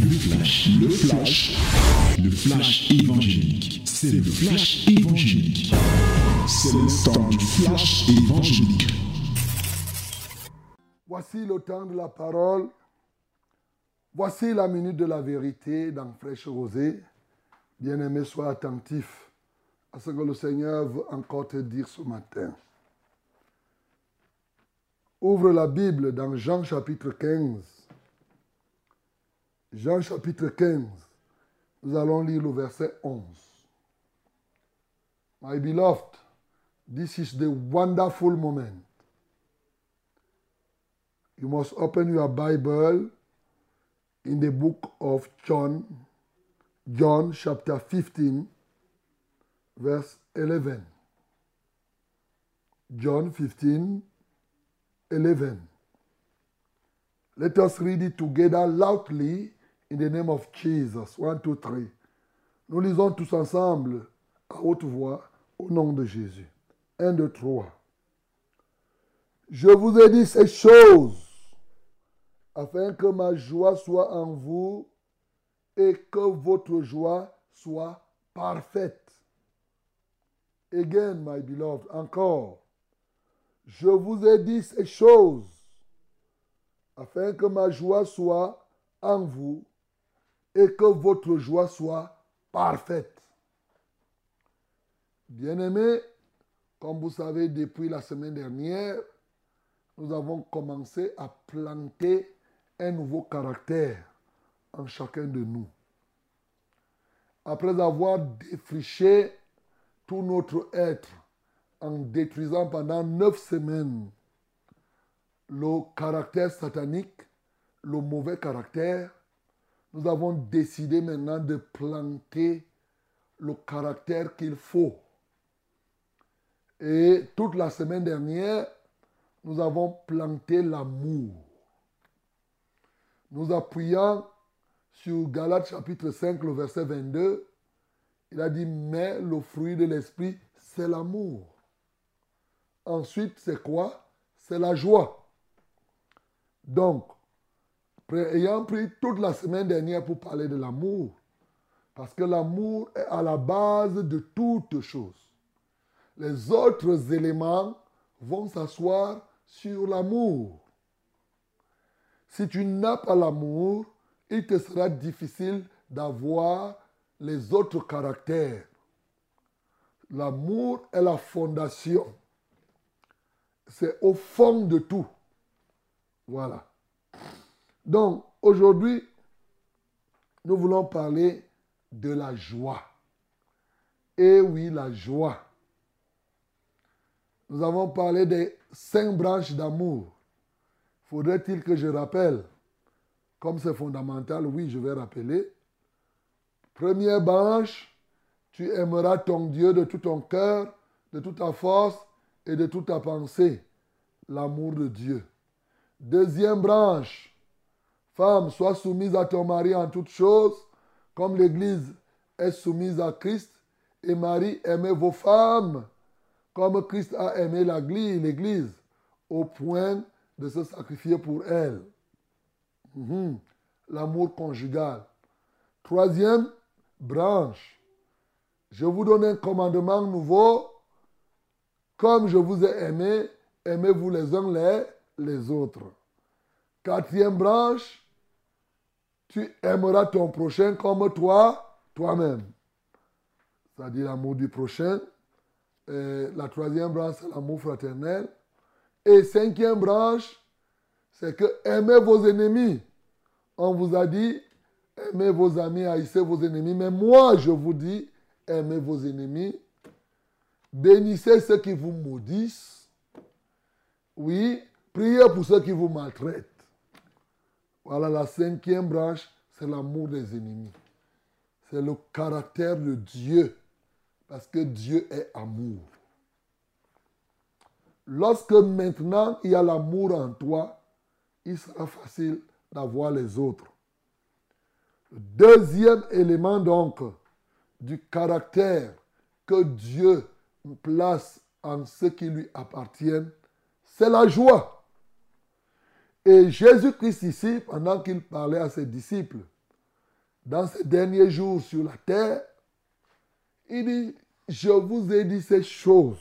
Le flash, le flash, le flash évangélique. C'est le flash évangélique. C'est le temps du flash évangélique. Voici le temps de la parole. Voici la minute de la vérité dans Fraîche Rosée. Bien-aimé, sois attentif à ce que le Seigneur veut encore te dire ce matin. Ouvre la Bible dans Jean chapitre 15. Jean chapitre 15. Nous allons lire le verset 11. My beloved, this is the wonderful moment. You must open your Bible in the book of John, John chapter 15, verse 11. John 15, 11. Let us read it together loudly in the name of Jesus. One, two, three. Nous lisons tous ensemble à haute voix au nom de Jésus. Un, deux, trois. Je vous ai dit ces choses afin que ma joie soit en vous et que votre joie soit parfaite. Again, my beloved, encore. Je vous ai dit ces choses afin que ma joie soit en vous et que votre joie soit parfaite. Bien-aimés, comme vous savez, depuis la semaine dernière, nous avons commencé à planter un nouveau caractère en chacun de nous. Après avoir défriché tout notre être en détruisant pendant neuf semaines le caractère satanique, le mauvais caractère, nous avons décidé maintenant de planter le caractère qu'il faut. Et toute la semaine dernière, nous avons planté l'amour. Nous appuyant sur Galates chapitre 5, le verset 22, il a dit, mais le fruit de l'esprit, c'est l'amour. Ensuite, c'est quoi? C'est la joie. Donc, ayant pris toute la semaine dernière pour parler de l'amour, parce que l'amour est à la base de toutes choses. Les autres éléments vont s'asseoir sur l'amour. Si tu n'as pas l'amour, il te sera difficile d'avoir les autres caractères. L'amour est la fondation. C'est au fond de tout. Voilà. Donc, aujourd'hui, nous voulons parler de la joie. Et oui, la joie. Nous avons parlé des cinq branches d'amour. Faudrait-il que je rappelle Comme c'est fondamental, oui, je vais rappeler. Première branche, tu aimeras ton Dieu de tout ton cœur, de toute ta force et de toute ta pensée. L'amour de Dieu. Deuxième branche, femme, sois soumise à ton mari en toutes choses, comme l'Église est soumise à Christ. Et Marie, aimez vos femmes, comme Christ a aimé l'Église, au point de se sacrifier pour elle. Mhm. L'amour conjugal. Troisième branche. Je vous donne un commandement nouveau. Comme je vous ai aimé, aimez-vous les uns les, les autres. Quatrième branche. Tu aimeras ton prochain comme toi, toi-même. C'est-à-dire l'amour du prochain. La troisième branche, c'est l'amour fraternel. Et cinquième branche, c'est que aimez vos ennemis. On vous a dit, aimez vos amis, haïssez vos ennemis. Mais moi, je vous dis, aimez vos ennemis. Bénissez ceux qui vous maudissent. Oui, priez pour ceux qui vous maltraitent. Voilà la cinquième branche, c'est l'amour des ennemis. C'est le caractère de Dieu. Parce que Dieu est amour. Lorsque maintenant il y a l'amour en toi, il sera facile d'avoir les autres. Le deuxième élément donc du caractère que Dieu place en ce qui lui appartient, c'est la joie. Et Jésus-Christ ici, pendant qu'il parlait à ses disciples, dans ces derniers jours sur la terre, il dit, je vous ai dit ces choses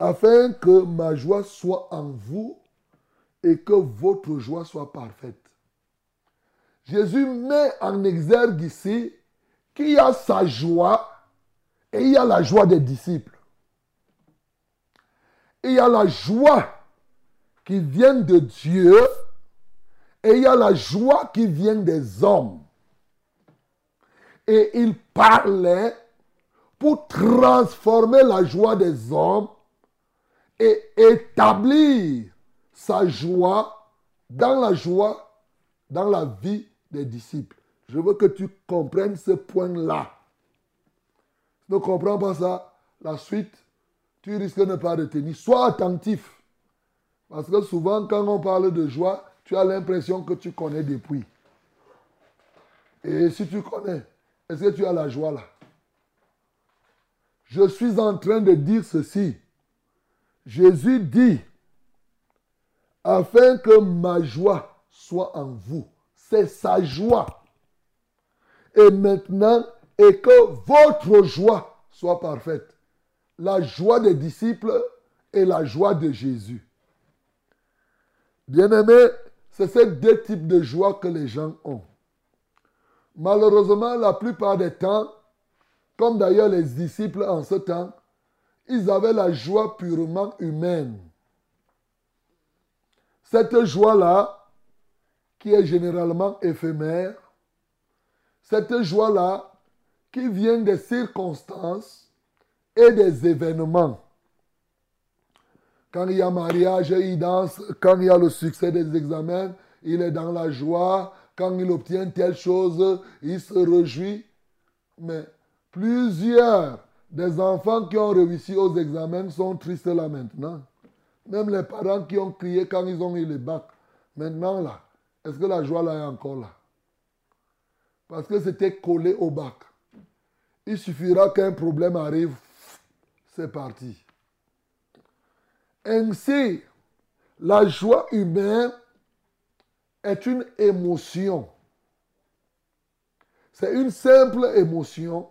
afin que ma joie soit en vous et que votre joie soit parfaite. Jésus met en exergue ici qu'il y a sa joie et il y a la joie des disciples. Il y a la joie qui vient de Dieu et il y a la joie qui vient des hommes. Et il parlait pour transformer la joie des hommes et établir sa joie dans la joie, dans la vie des disciples. Je veux que tu comprennes ce point-là. Tu ne comprends pas ça, la suite, tu risques de ne pas retenir. Sois attentif. Parce que souvent, quand on parle de joie, tu as l'impression que tu connais depuis. Et si tu connais, est-ce que tu as la joie là? Je suis en train de dire ceci. Jésus dit, afin que ma joie soit en vous. C'est sa joie. Et maintenant, et que votre joie soit parfaite. La joie des disciples et la joie de Jésus. Bien-aimés, c'est ces deux types de joie que les gens ont. Malheureusement, la plupart des temps, comme d'ailleurs les disciples en ce temps, ils avaient la joie purement humaine. Cette joie-là, qui est généralement éphémère, cette joie-là, qui vient des circonstances et des événements. Quand il y a mariage, il danse. Quand il y a le succès des examens, il est dans la joie. Quand il obtient telle chose, il se réjouit. Mais plusieurs des enfants qui ont réussi aux examens sont tristes là maintenant. Même les parents qui ont crié quand ils ont eu les bacs. Maintenant là, est-ce que la joie là est encore là? Parce que c'était collé au bac. Il suffira qu'un problème arrive, c'est parti. Ainsi, la joie humaine est une émotion. C'est une simple émotion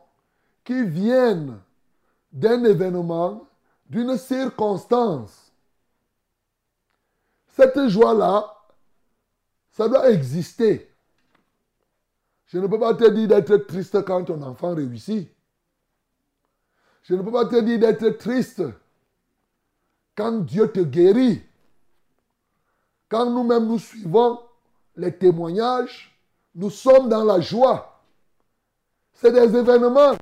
qui vient d'un événement, d'une circonstance. Cette joie-là, ça doit exister. Je ne peux pas te dire d'être triste quand ton enfant réussit. Je ne peux pas te dire d'être triste quand Dieu te guérit. Quand nous-mêmes nous suivons les témoignages, nous sommes dans la joie. C'est des événements.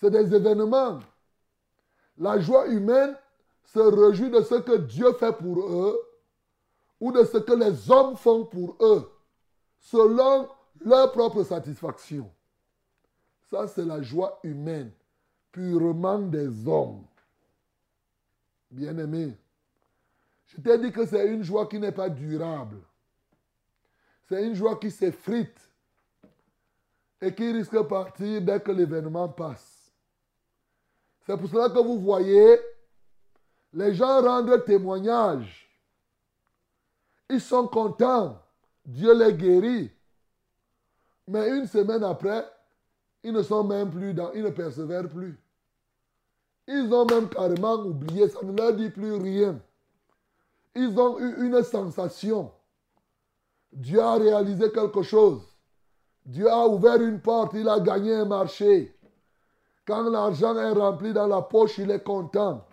C'est des événements. La joie humaine se réjouit de ce que Dieu fait pour eux ou de ce que les hommes font pour eux, selon leur propre satisfaction. Ça, c'est la joie humaine, purement des hommes. Bien-aimé, je t'ai dit que c'est une joie qui n'est pas durable. C'est une joie qui s'effrite et qui risque de partir dès que l'événement passe. C'est pour cela que vous voyez, les gens rendent témoignage. Ils sont contents. Dieu les guérit. Mais une semaine après, ils ne sont même plus dans, ils ne persévèrent plus. Ils ont même carrément oublié, ça ne leur dit plus rien. Ils ont eu une sensation. Dieu a réalisé quelque chose. Dieu a ouvert une porte, il a gagné un marché. Quand l'argent est rempli dans la poche, il est content.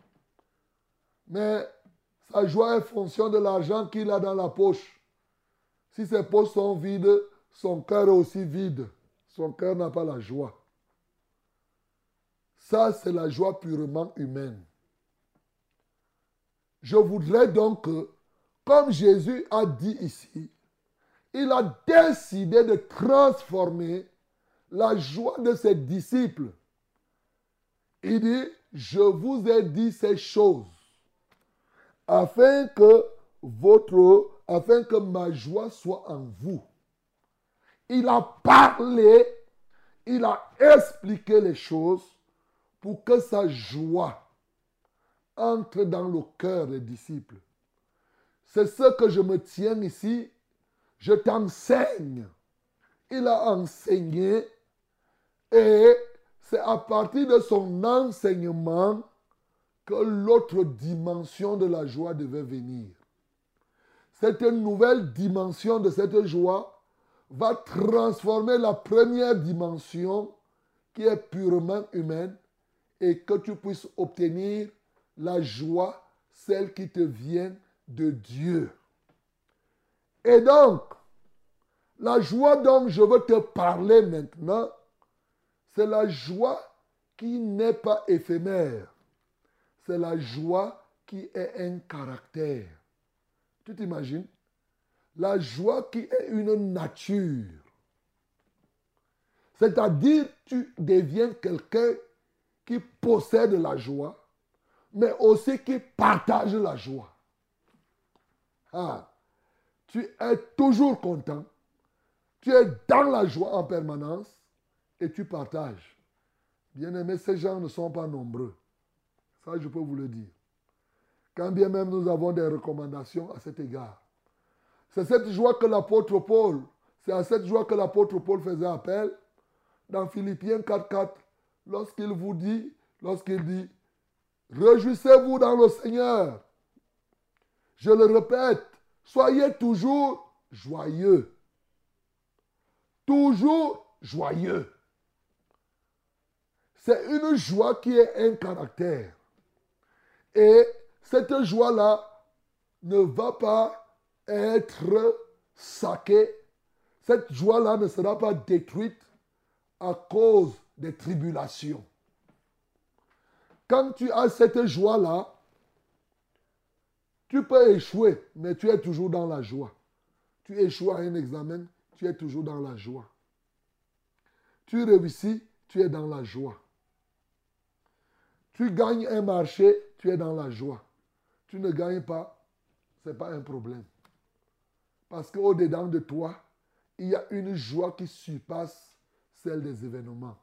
Mais sa joie est fonction de l'argent qu'il a dans la poche. Si ses poches sont vides, son cœur est aussi vide. Son cœur n'a pas la joie. Ça, c'est la joie purement humaine. Je voudrais donc que, comme Jésus a dit ici, il a décidé de transformer la joie de ses disciples. Il dit, je vous ai dit ces choses afin que votre, afin que ma joie soit en vous. Il a parlé, il a expliqué les choses pour que sa joie entre dans le cœur des disciples. C'est ce que je me tiens ici. je t'enseigne. Il a enseigné et c'est à partir de son enseignement que l'autre dimension de la joie devait venir. Cette nouvelle dimension de cette joie va transformer la première dimension qui est purement humaine et que tu puisses obtenir la joie, celle qui te vient de Dieu. Et donc, la joie dont je veux te parler maintenant, c'est la joie qui n'est pas éphémère. C'est la joie qui est un caractère. Tu t'imagines? La joie qui est une nature. C'est-à-dire, tu deviens quelqu'un possède la joie, mais aussi qui partage la joie. Ah, tu es toujours content, tu es dans la joie en permanence et tu partages. Bien aimé, ces gens ne sont pas nombreux. Ça, je peux vous le dire. Quand bien même nous avons des recommandations à cet égard. C'est cette joie que l'apôtre Paul, c'est à cette joie que l'apôtre Paul faisait appel dans Philippiens 4.4, lorsqu'il vous dit, lorsqu'il dit, réjouissez-vous dans le Seigneur. Je le répète, soyez toujours joyeux. Toujours joyeux. C'est une joie qui est un caractère. Et cette joie-là ne va pas être saquée. Cette joie-là ne sera pas détruite à cause des tribulations. Quand tu as cette joie-là, tu peux échouer, mais tu es toujours dans la joie. Tu échoues à un examen, tu es toujours dans la joie. Tu réussis, tu es dans la joie. Tu gagnes un marché, tu es dans la joie. Tu ne gagnes pas, ce n'est pas un problème. Parce qu'au-dedans de toi, il y a une joie qui surpasse celle des événements.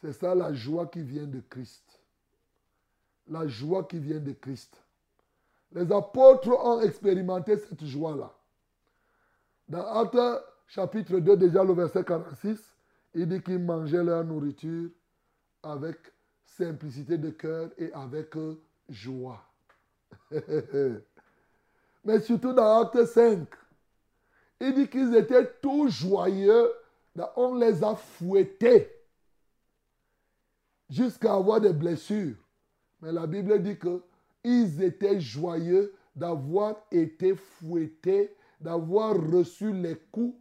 C'est ça la joie qui vient de Christ. La joie qui vient de Christ. Les apôtres ont expérimenté cette joie-là. Dans Actes chapitre 2, déjà le verset 46, il dit qu'ils mangeaient leur nourriture avec simplicité de cœur et avec joie. Mais surtout dans Acte 5, il dit qu'ils étaient tout joyeux. On les a fouettés jusqu'à avoir des blessures. Mais la Bible dit qu'ils étaient joyeux d'avoir été fouettés, d'avoir reçu les coups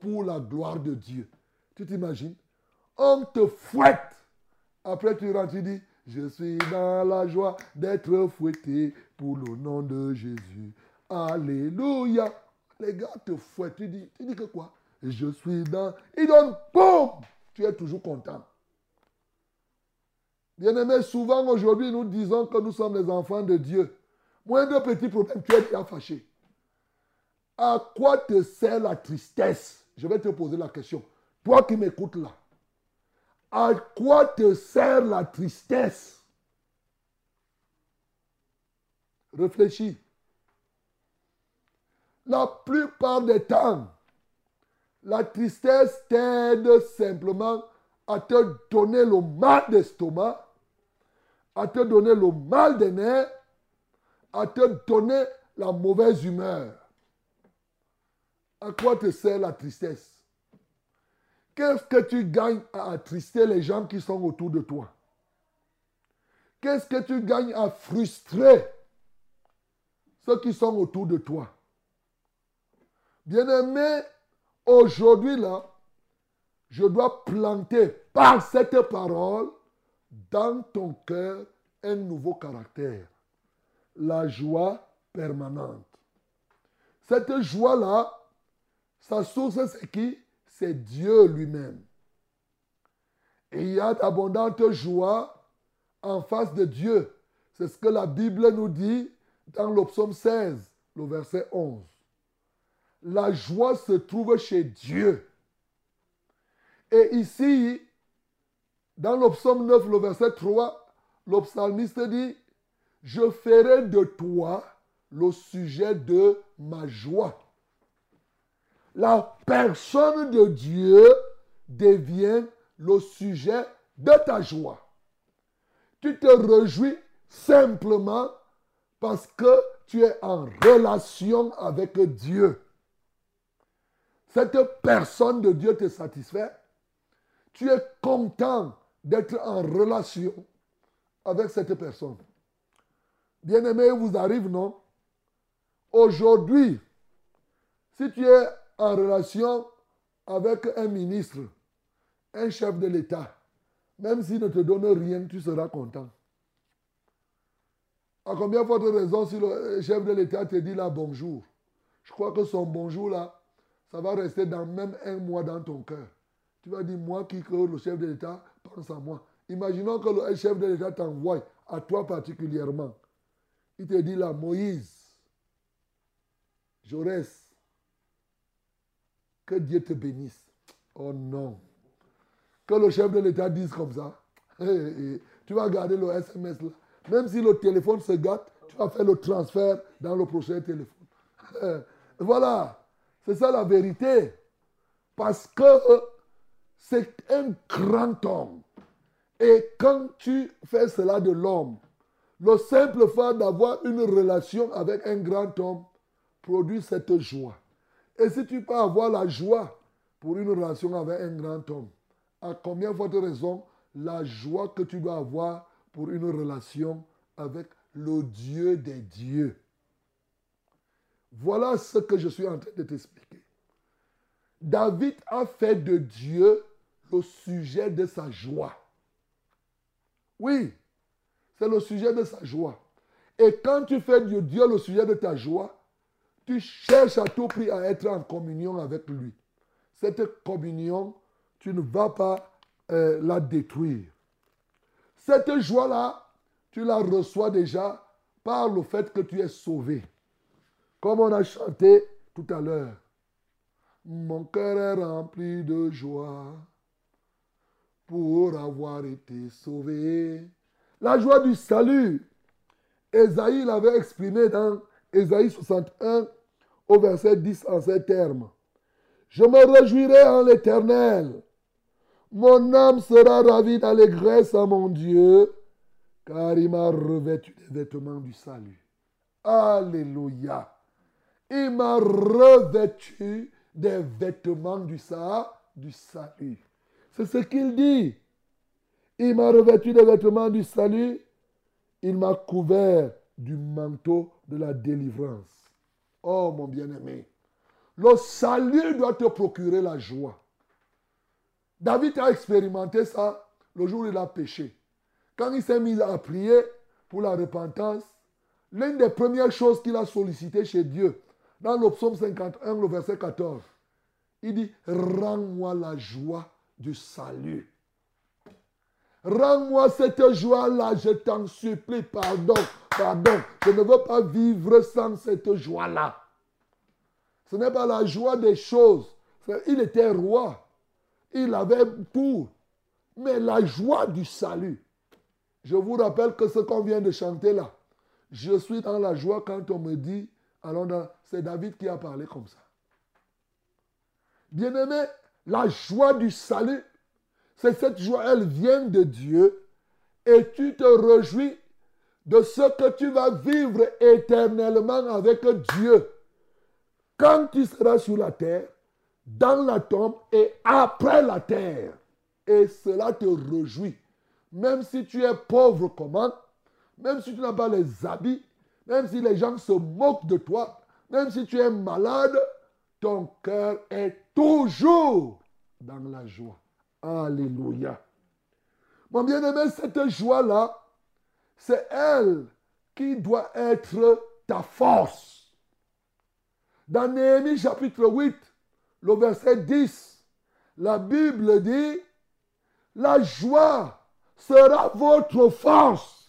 pour la gloire de Dieu. Tu t'imagines? On te fouette après, tu rentres, tu dis, je suis dans la joie d'être fouetté pour le nom de Jésus. Alléluia. Les gars te fouettent. Tu dis, tu dis que quoi? Je suis dans. Il donne, boum Tu es toujours content. Bien-aimé, souvent aujourd'hui, nous disons que nous sommes les enfants de Dieu. Moindre petit problème, tu es fâché. À quoi te sert la tristesse? Je vais te poser la question. Toi qui m'écoutes là, à quoi te sert la tristesse? Réfléchis. La plupart des temps, la tristesse t'aide simplement à te donner le mal d'estomac, à te donner le mal des nerfs, à te donner la mauvaise humeur. À quoi te sert la tristesse? Qu'est-ce que tu gagnes à attrister les gens qui sont autour de toi? Qu'est-ce que tu gagnes à frustrer ceux qui sont autour de toi? Bien-aimé, aujourd'hui là, je dois planter par cette parole dans ton cœur un nouveau caractère, la joie permanente. Cette joie-là, sa source, c'est qui? C'est Dieu lui-même. Et il y a d'abondantes joie en face de Dieu. C'est ce que la Bible nous dit dans le psaume 16, le verset 11. La joie se trouve chez Dieu. Et ici, dans le psaume 9, le verset 3, le psalmiste dit, je ferai de toi le sujet de ma joie. la personne de Dieu devient le sujet de ta joie. Tu te réjouis simplement parce que tu es en relation avec Dieu. Cette personne de Dieu te satisfait. Tu es content d'être en relation avec cette personne. Bien-aimé, vous arrive, non? Aujourd'hui, si tu es en relation avec un ministre, un chef de l'État, même s'il ne te donne rien, tu seras content. À combien de de raison si le chef de l'État te dit là bonjour? Je crois que son bonjour là, ça va rester dans même un mois dans ton cœur. Tu vas dire, moi qui que le chef de l'État pense à moi. Imaginons que le chef de l'État t'envoie à toi particulièrement. Il te dit là, Moïse, Jaurès, que Dieu te bénisse. Oh non. Que le chef de l'État dise comme ça. tu vas garder le SMS là. Même si le téléphone se gâte, tu vas faire le transfert dans le prochain téléphone. voilà. C'est ça la vérité. Parce que c'est un grand homme. Et quand tu fais cela de l'homme, le simple fait d'avoir une relation avec un grand homme produit cette joie. Et si tu peux avoir la joie pour une relation avec un grand homme, à combien de raison la joie que tu dois avoir pour une relation avec le Dieu des dieux? Voilà ce que je suis en train de t'expliquer. David a fait de Dieu le sujet de sa joie. Oui, c'est le sujet de sa joie. Et quand tu fais de Dieu le sujet de ta joie, tu cherches à tout prix à être en communion avec lui. Cette communion, tu ne vas pas euh, la détruire. Cette joie-là, tu la reçois déjà par le fait que tu es sauvé. Comme on a chanté tout à l'heure. Mon cœur est rempli de joie pour avoir été sauvé. La joie du salut. Esaïe l'avait exprimé dans Esaïe 61 au verset 10 en ces termes. Je me réjouirai en l'éternel. Mon âme sera ravie d'allégresse à mon Dieu, car il m'a revêtu des vêtements du salut. Alléluia. Il m'a revêtu des vêtements du, du salut. C'est ce qu'il dit. Il m'a revêtu des vêtements du salut. Il m'a couvert du manteau de la délivrance. Oh mon bien-aimé, le salut doit te procurer la joie. David a expérimenté ça le jour où il a péché. Quand il s'est mis à prier pour la repentance, l'une des premières choses qu'il a sollicité chez Dieu, dans le psaume 51, le verset 14, il dit, rends-moi la joie du salut. Rends-moi cette joie-là, je t'en supplie, pardon, pardon. Je ne veux pas vivre sans cette joie-là. Ce n'est pas la joie des choses. Il était roi. Il avait tout. Mais la joie du salut. Je vous rappelle que ce qu'on vient de chanter là, je suis dans la joie quand on me dit, alors c'est David qui a parlé comme ça. Bien-aimé, la joie du salut, c'est cette joie, elle vient de Dieu et tu te réjouis de ce que tu vas vivre éternellement avec Dieu. Quand tu seras sur la terre, dans la tombe et après la terre. Et cela te réjouit. Même si tu es pauvre comment, même si tu n'as pas les habits, même si les gens se moquent de toi, même si tu es malade, ton cœur est toujours dans la joie. Alléluia. Mon bien-aimé, cette joie-là, c'est elle qui doit être ta force. Dans Néhémie chapitre 8, le verset 10, la Bible dit, la joie sera votre force.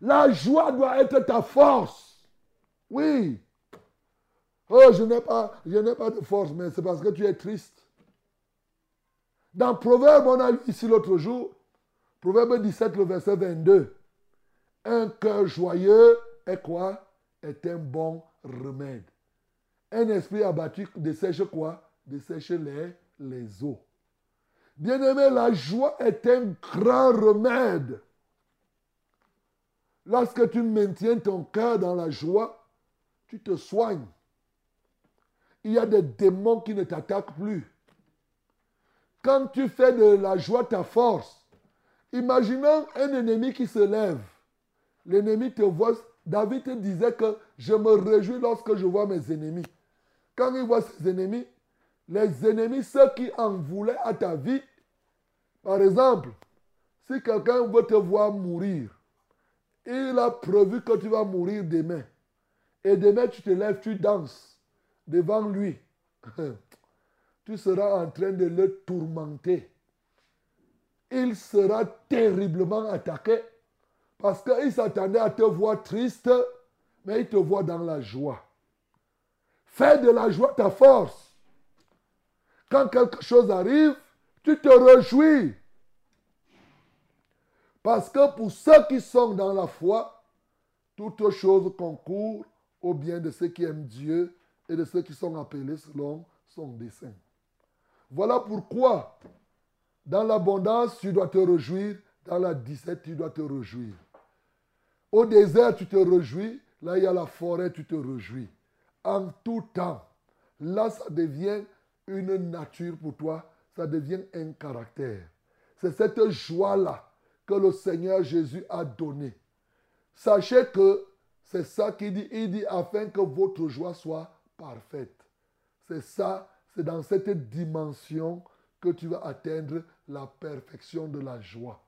La joie doit être ta force. Oui. Oh, je n'ai pas, pas de force, mais c'est parce que tu es triste. Dans Proverbe, on a lu ici l'autre jour, Proverbe 17, le verset 22. Un cœur joyeux est quoi? Est un bon remède. Un esprit abattu dessèche quoi? Dessèche les, les eaux. Bien-aimé, la joie est un grand remède. Lorsque tu maintiens ton cœur dans la joie, tu te soignes. Il y a des démons qui ne t'attaquent plus. Quand tu fais de la joie ta force, imaginons un ennemi qui se lève. L'ennemi te voit. David disait que je me réjouis lorsque je vois mes ennemis. Quand il voit ses ennemis, les ennemis, ceux qui en voulaient à ta vie, par exemple, si quelqu'un veut te voir mourir, il a prévu que tu vas mourir demain. Et demain, tu te lèves, tu danses devant lui. tu seras en train de le tourmenter. Il sera terriblement attaqué parce qu'il s'attendait à te voir triste, mais il te voit dans la joie. Fais de la joie ta force. Quand quelque chose arrive, tu te réjouis. Parce que pour ceux qui sont dans la foi, toutes choses concourent au bien de ceux qui aiment Dieu et de ceux qui sont appelés selon son dessein. Voilà pourquoi, dans l'abondance, tu dois te réjouir, dans la disette, tu dois te réjouir. Au désert, tu te réjouis, là il y a la forêt, tu te réjouis. En tout temps, là ça devient une nature pour toi, ça devient un caractère. C'est cette joie-là que le Seigneur Jésus a donné. Sachez que c'est ça qu'il dit. Il dit afin que votre joie soit parfaite. C'est ça, c'est dans cette dimension que tu vas atteindre la perfection de la joie.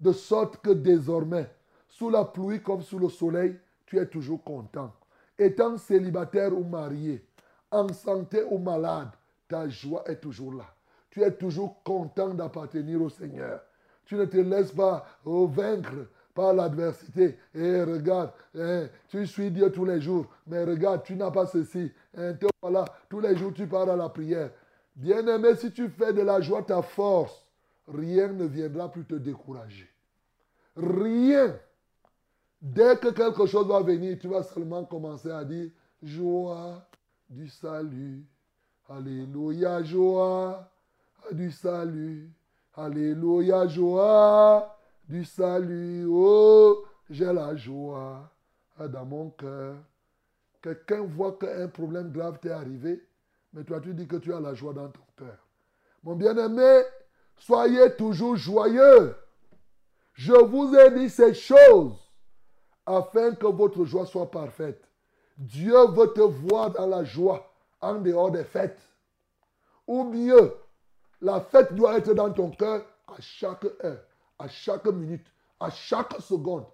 De sorte que désormais, sous la pluie comme sous le soleil, tu es toujours content. Étant célibataire ou marié, en santé ou malade, ta joie est toujours là. Tu es toujours content d'appartenir au Seigneur. Tu ne te laisses pas vaincre par l'adversité. Et regarde, hein, tu suis Dieu tous les jours, mais regarde, tu n'as pas ceci. Hein, voilà, tous les jours tu pars à la prière. Bien-aimé, si tu fais de la joie ta force, rien ne viendra plus te décourager. Rien. Dès que quelque chose va venir, tu vas seulement commencer à dire joie du salut. Alléluia, joie du salut. Alléluia, joie du salut. Oh, j'ai la joie dans mon cœur. Quelqu'un voit qu'un problème grave t'est arrivé, mais toi tu dis que tu as la joie dans ton cœur. Mon bien-aimé, soyez toujours joyeux. Je vous ai dit ces choses afin que votre joie soit parfaite. Dieu veut te voir dans la joie en dehors des fêtes. Ou mieux, la fête doit être dans ton cœur à chaque heure, à chaque minute, à chaque seconde.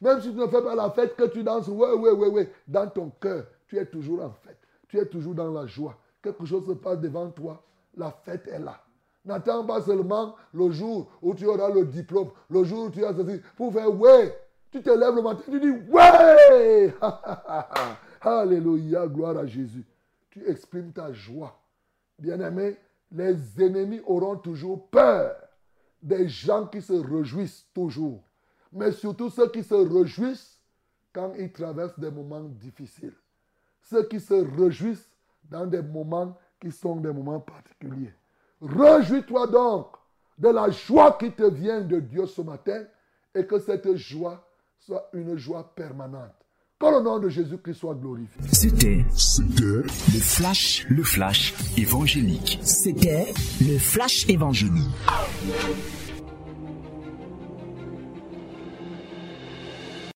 Même si tu ne fais pas la fête, que tu danses, oui, oui, oui, oui, dans ton cœur, tu es toujours en fête. Tu es toujours dans la joie. Quelque chose se passe devant toi, la fête est là. N'attends pas seulement le jour où tu auras le diplôme, le jour où tu as ceci, pour faire oui. Tu te lèves le matin, tu dis ouais. Alléluia, gloire à Jésus. Tu exprimes ta joie. Bien-aimé, les ennemis auront toujours peur des gens qui se réjouissent toujours. Mais surtout ceux qui se réjouissent quand ils traversent des moments difficiles. Ceux qui se réjouissent dans des moments qui sont des moments particuliers. Réjouis-toi donc de la joie qui te vient de Dieu ce matin et que cette joie soit une joie permanente. Que le nom de Jésus-Christ soit glorifié. C'était le flash, le flash évangélique. C'était le flash évangélique.